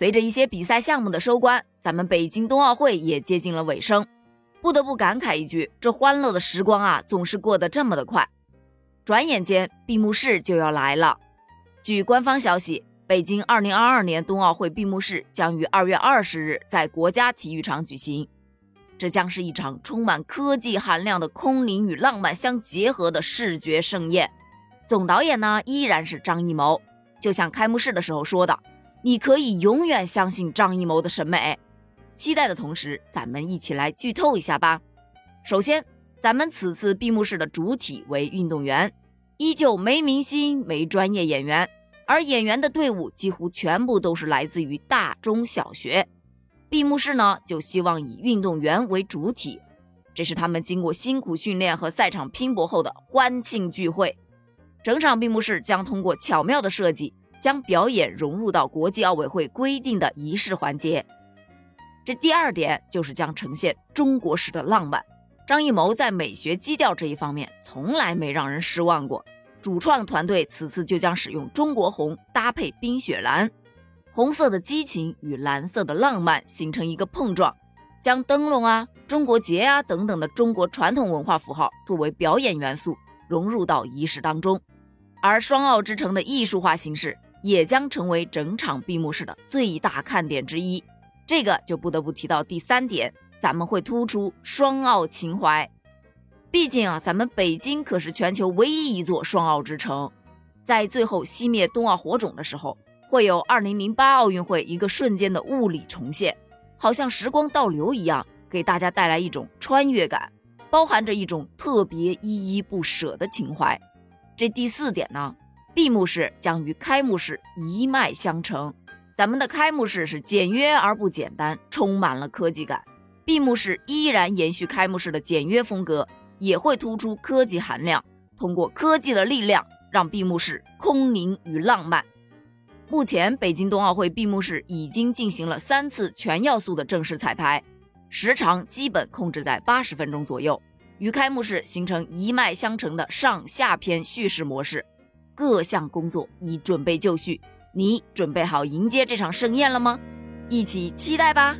随着一些比赛项目的收官，咱们北京冬奥会也接近了尾声。不得不感慨一句，这欢乐的时光啊，总是过得这么的快。转眼间，闭幕式就要来了。据官方消息，北京2022年冬奥会闭幕式将于2月20日在国家体育场举行。这将是一场充满科技含量的空灵与浪漫相结合的视觉盛宴。总导演呢，依然是张艺谋。就像开幕式的时候说的。你可以永远相信张艺谋的审美，期待的同时，咱们一起来剧透一下吧。首先，咱们此次闭幕式的主体为运动员，依旧没明星、没专业演员，而演员的队伍几乎全部都是来自于大中小学。闭幕式呢，就希望以运动员为主体，这是他们经过辛苦训练和赛场拼搏后的欢庆聚会。整场闭幕式将通过巧妙的设计。将表演融入到国际奥委会规定的仪式环节。这第二点就是将呈现中国式的浪漫。张艺谋在美学基调这一方面从来没让人失望过。主创团队此次就将使用中国红搭配冰雪蓝，红色的激情与蓝色的浪漫形成一个碰撞，将灯笼啊、中国结啊等等的中国传统文化符号作为表演元素融入到仪式当中。而双奥之城的艺术化形式。也将成为整场闭幕式的最大看点之一。这个就不得不提到第三点，咱们会突出双奥情怀。毕竟啊，咱们北京可是全球唯一一座双奥之城。在最后熄灭冬奥火种的时候，会有2008奥运会一个瞬间的物理重现，好像时光倒流一样，给大家带来一种穿越感，包含着一种特别依依不舍的情怀。这第四点呢？闭幕式将与开幕式一脉相承，咱们的开幕式是简约而不简单，充满了科技感；闭幕式依然延续开幕式的简约风格，也会突出科技含量，通过科技的力量让闭幕式空灵与浪漫。目前，北京冬奥会闭幕式已经进行了三次全要素的正式彩排，时长基本控制在八十分钟左右，与开幕式形成一脉相承的上下篇叙事模式。各项工作已准备就绪，你准备好迎接这场盛宴了吗？一起期待吧！